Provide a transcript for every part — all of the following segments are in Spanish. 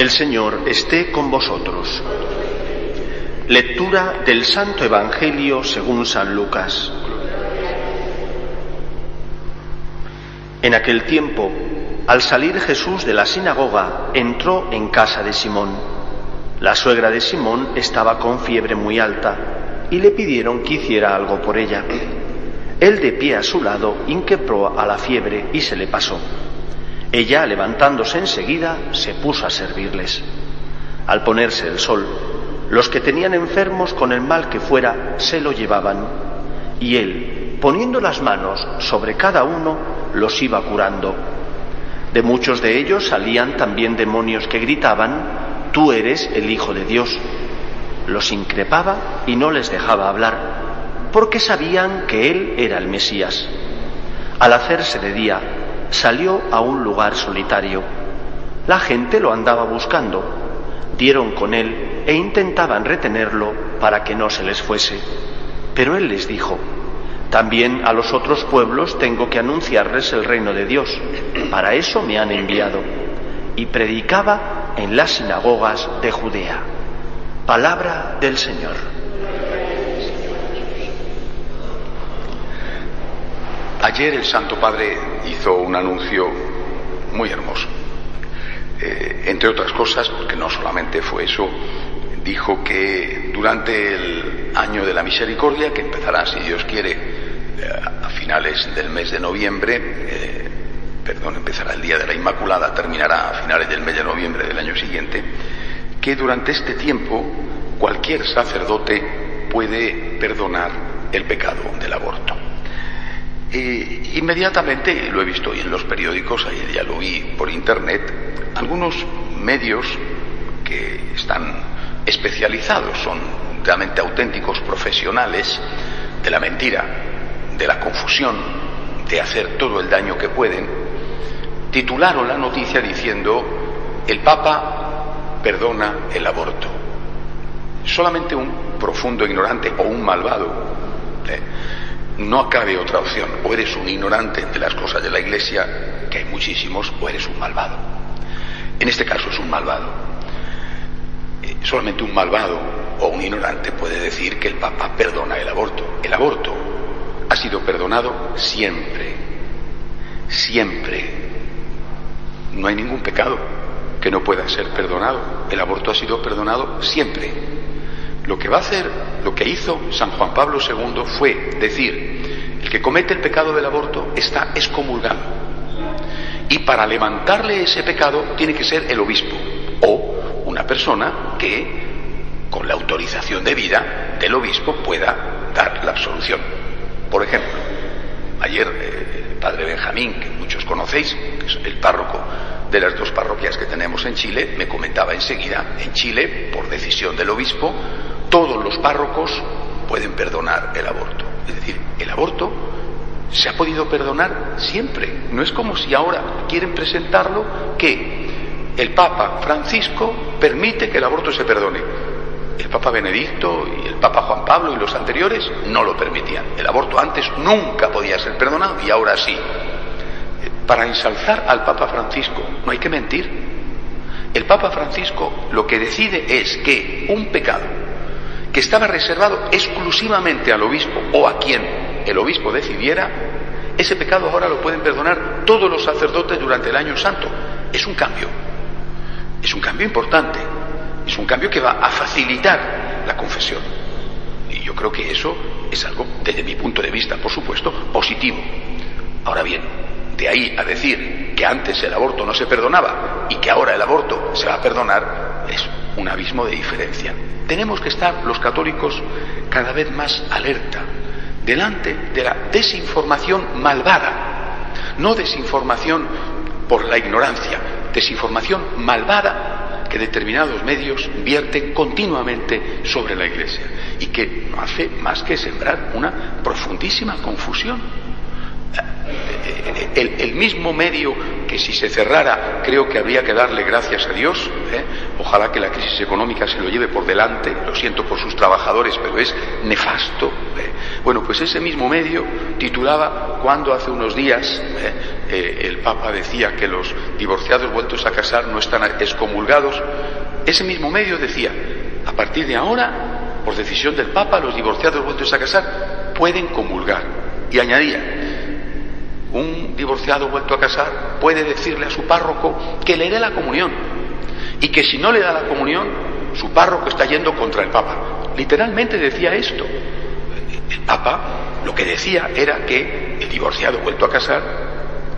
El Señor esté con vosotros. Lectura del Santo Evangelio según San Lucas. En aquel tiempo, al salir Jesús de la sinagoga, entró en casa de Simón. La suegra de Simón estaba con fiebre muy alta y le pidieron que hiciera algo por ella. Él de pie a su lado inquebró a la fiebre y se le pasó. Ella, levantándose enseguida, se puso a servirles. Al ponerse el sol, los que tenían enfermos con el mal que fuera se lo llevaban, y él, poniendo las manos sobre cada uno, los iba curando. De muchos de ellos salían también demonios que gritaban, Tú eres el Hijo de Dios. Los increpaba y no les dejaba hablar, porque sabían que él era el Mesías. Al hacerse de día, salió a un lugar solitario. La gente lo andaba buscando, dieron con él e intentaban retenerlo para que no se les fuese. Pero él les dijo, también a los otros pueblos tengo que anunciarles el reino de Dios. Para eso me han enviado. Y predicaba en las sinagogas de Judea. Palabra del Señor. Ayer el Santo Padre hizo un anuncio muy hermoso. Eh, entre otras cosas, porque no solamente fue eso, dijo que durante el año de la misericordia, que empezará, si Dios quiere, eh, a finales del mes de noviembre, eh, perdón, empezará el día de la Inmaculada, terminará a finales del mes de noviembre del año siguiente, que durante este tiempo cualquier sacerdote puede perdonar el pecado del aborto. E inmediatamente, lo he visto hoy en los periódicos, ayer ya lo vi por internet, algunos medios que están especializados, son realmente auténticos profesionales de la mentira, de la confusión, de hacer todo el daño que pueden, titularon la noticia diciendo el Papa perdona el aborto. Solamente un profundo ignorante o un malvado. ¿eh? No cabe otra opción. O eres un ignorante de las cosas de la Iglesia, que hay muchísimos, o eres un malvado. En este caso es un malvado. Eh, solamente un malvado o un ignorante puede decir que el Papa perdona el aborto. El aborto ha sido perdonado siempre. Siempre. No hay ningún pecado que no pueda ser perdonado. El aborto ha sido perdonado siempre. Lo que va a hacer, lo que hizo San Juan Pablo II fue decir, el que comete el pecado del aborto está excomulgado. Y para levantarle ese pecado tiene que ser el obispo o una persona que, con la autorización debida del obispo, pueda dar la absolución. Por ejemplo, ayer eh, el padre Benjamín, que muchos conocéis, es el párroco de las dos parroquias que tenemos en Chile, me comentaba enseguida, en Chile, por decisión del obispo, todos los párrocos pueden perdonar el aborto. Es decir, el aborto se ha podido perdonar siempre. No es como si ahora quieren presentarlo que el Papa Francisco permite que el aborto se perdone. El Papa Benedicto y el Papa Juan Pablo y los anteriores no lo permitían. El aborto antes nunca podía ser perdonado y ahora sí. Para ensalzar al Papa Francisco no hay que mentir. El Papa Francisco lo que decide es que un pecado que estaba reservado exclusivamente al obispo o a quien el obispo decidiera, ese pecado ahora lo pueden perdonar todos los sacerdotes durante el año santo. Es un cambio. Es un cambio importante. Es un cambio que va a facilitar la confesión. Y yo creo que eso es algo, desde mi punto de vista, por supuesto, positivo. Ahora bien, de ahí a decir que antes el aborto no se perdonaba y que ahora el aborto se va a perdonar, es un abismo de diferencia. Tenemos que estar los católicos cada vez más alerta delante de la desinformación malvada, no desinformación por la ignorancia, desinformación malvada que determinados medios vierten continuamente sobre la Iglesia y que no hace más que sembrar una profundísima confusión. El, mismo medio que si se cerrara creo que habría que darle gracias a Dios, ¿eh? ojalá que la crisis económica se lo lleve por delante, lo siento por sus trabajadores, pero es nefasto. ¿eh? Bueno, pues ese mismo medio titulaba cuando hace unos días ¿eh? el Papa decía que los divorciados vueltos a casar no están excomulgados, ese mismo medio decía, a partir de ahora, por decisión del Papa, los divorciados vueltos a casar pueden comulgar. Y añadía, un divorciado vuelto a casar puede decirle a su párroco que le dé la comunión y que si no le da la comunión, su párroco está yendo contra el Papa. Literalmente decía esto. El Papa lo que decía era que el divorciado vuelto a casar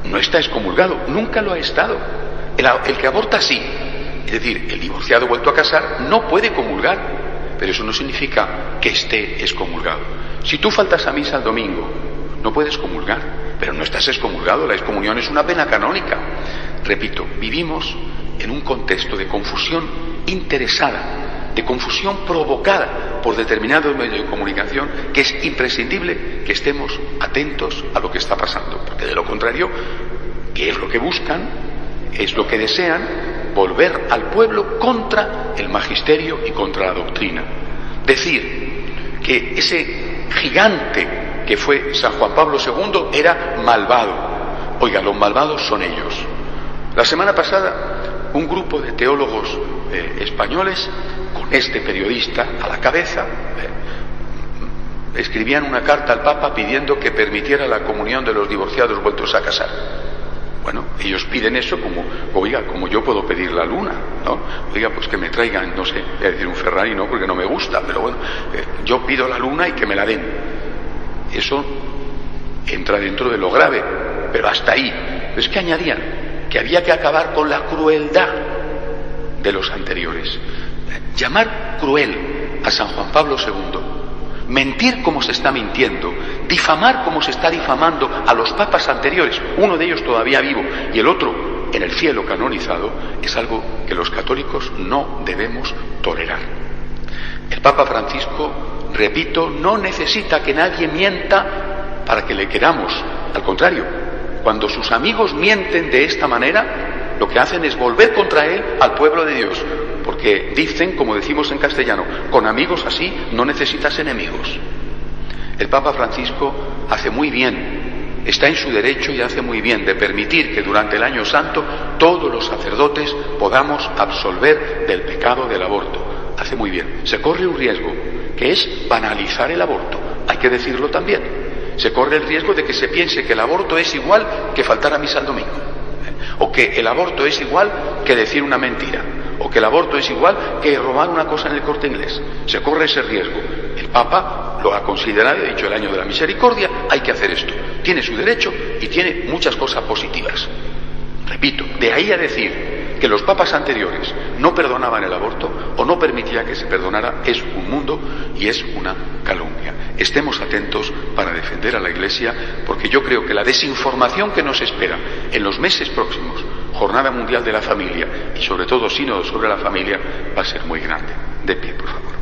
no está excomulgado, nunca lo ha estado. El, que aborta sí. Es decir, el divorciado vuelto a casar no puede comulgar, pero eso no significa que esté excomulgado. Si tú faltas a misa el domingo, no puedes comulgar pero no estás excomulgado, la excomunión es una pena canónica. Repito, vivimos en un contexto de confusión interesada, de confusión provocada por determinados medios de comunicación, que es imprescindible que estemos atentos a lo que está pasando, porque de lo contrario, ¿qué es lo que buscan? Es lo que desean, volver al pueblo contra el magisterio y contra la doctrina. Decir que ese gigante que fue San Juan Pablo II, era malvado. Oiga, los malvados son ellos. La semana pasada, un grupo de teólogos eh, españoles, con este periodista a la cabeza, eh, escribían una carta al Papa pidiendo que permitiera la comunión de los divorciados vueltos a casar. Bueno, ellos piden eso como, oiga, como yo puedo pedir la luna, ¿no? Oiga, pues que me traigan, no sé, es decir, un Ferrari no, porque no me gusta, pero bueno, eh, yo pido la luna y que me la den. Eso entra dentro de lo grave, pero hasta ahí. Es que añadían que había que acabar con la crueldad de los anteriores. Llamar cruel a San Juan Pablo II, mentir como se está mintiendo, difamar como se está difamando a los papas anteriores, uno de ellos todavía vivo y el otro en el cielo canonizado, es algo que los católicos no debemos tolerar. El Papa Francisco repito, no necesita que nadie mienta para que le queramos. Al contrario, cuando sus amigos mienten de esta manera, lo que hacen es volver contra él al pueblo de Dios. Porque dicen, como decimos en castellano, con amigos así no necesitas enemigos. El Papa Francisco hace muy bien, está en su derecho y hace muy bien de permitir que durante el año santo todos los sacerdotes podamos absolver del pecado del aborto. Hace muy bien. Se corre un riesgo, que es banalizar el aborto. Hay que decirlo también. Se corre el riesgo de que se piense que el aborto es igual que faltar a misa el domingo. ¿eh? O que el aborto es igual que decir una mentira. O que el aborto es igual que robar una cosa en el corte inglés. Se corre ese riesgo. El Papa lo ha considerado ha dicho el año de la misericordia, hay que hacer esto. Tiene su derecho y tiene muchas cosas positivas. Repito, de ahí a decir que los papas anteriores no perdonaban el aborto o no permitía que se perdonara es un mundo y es una calumnia. Estemos atentos para defender a la Iglesia porque yo creo que la desinformación que nos espera en los meses próximos, Jornada Mundial de la Familia y sobre todo Sínodo sobre la Familia, va a ser muy grande. De pie, por favor.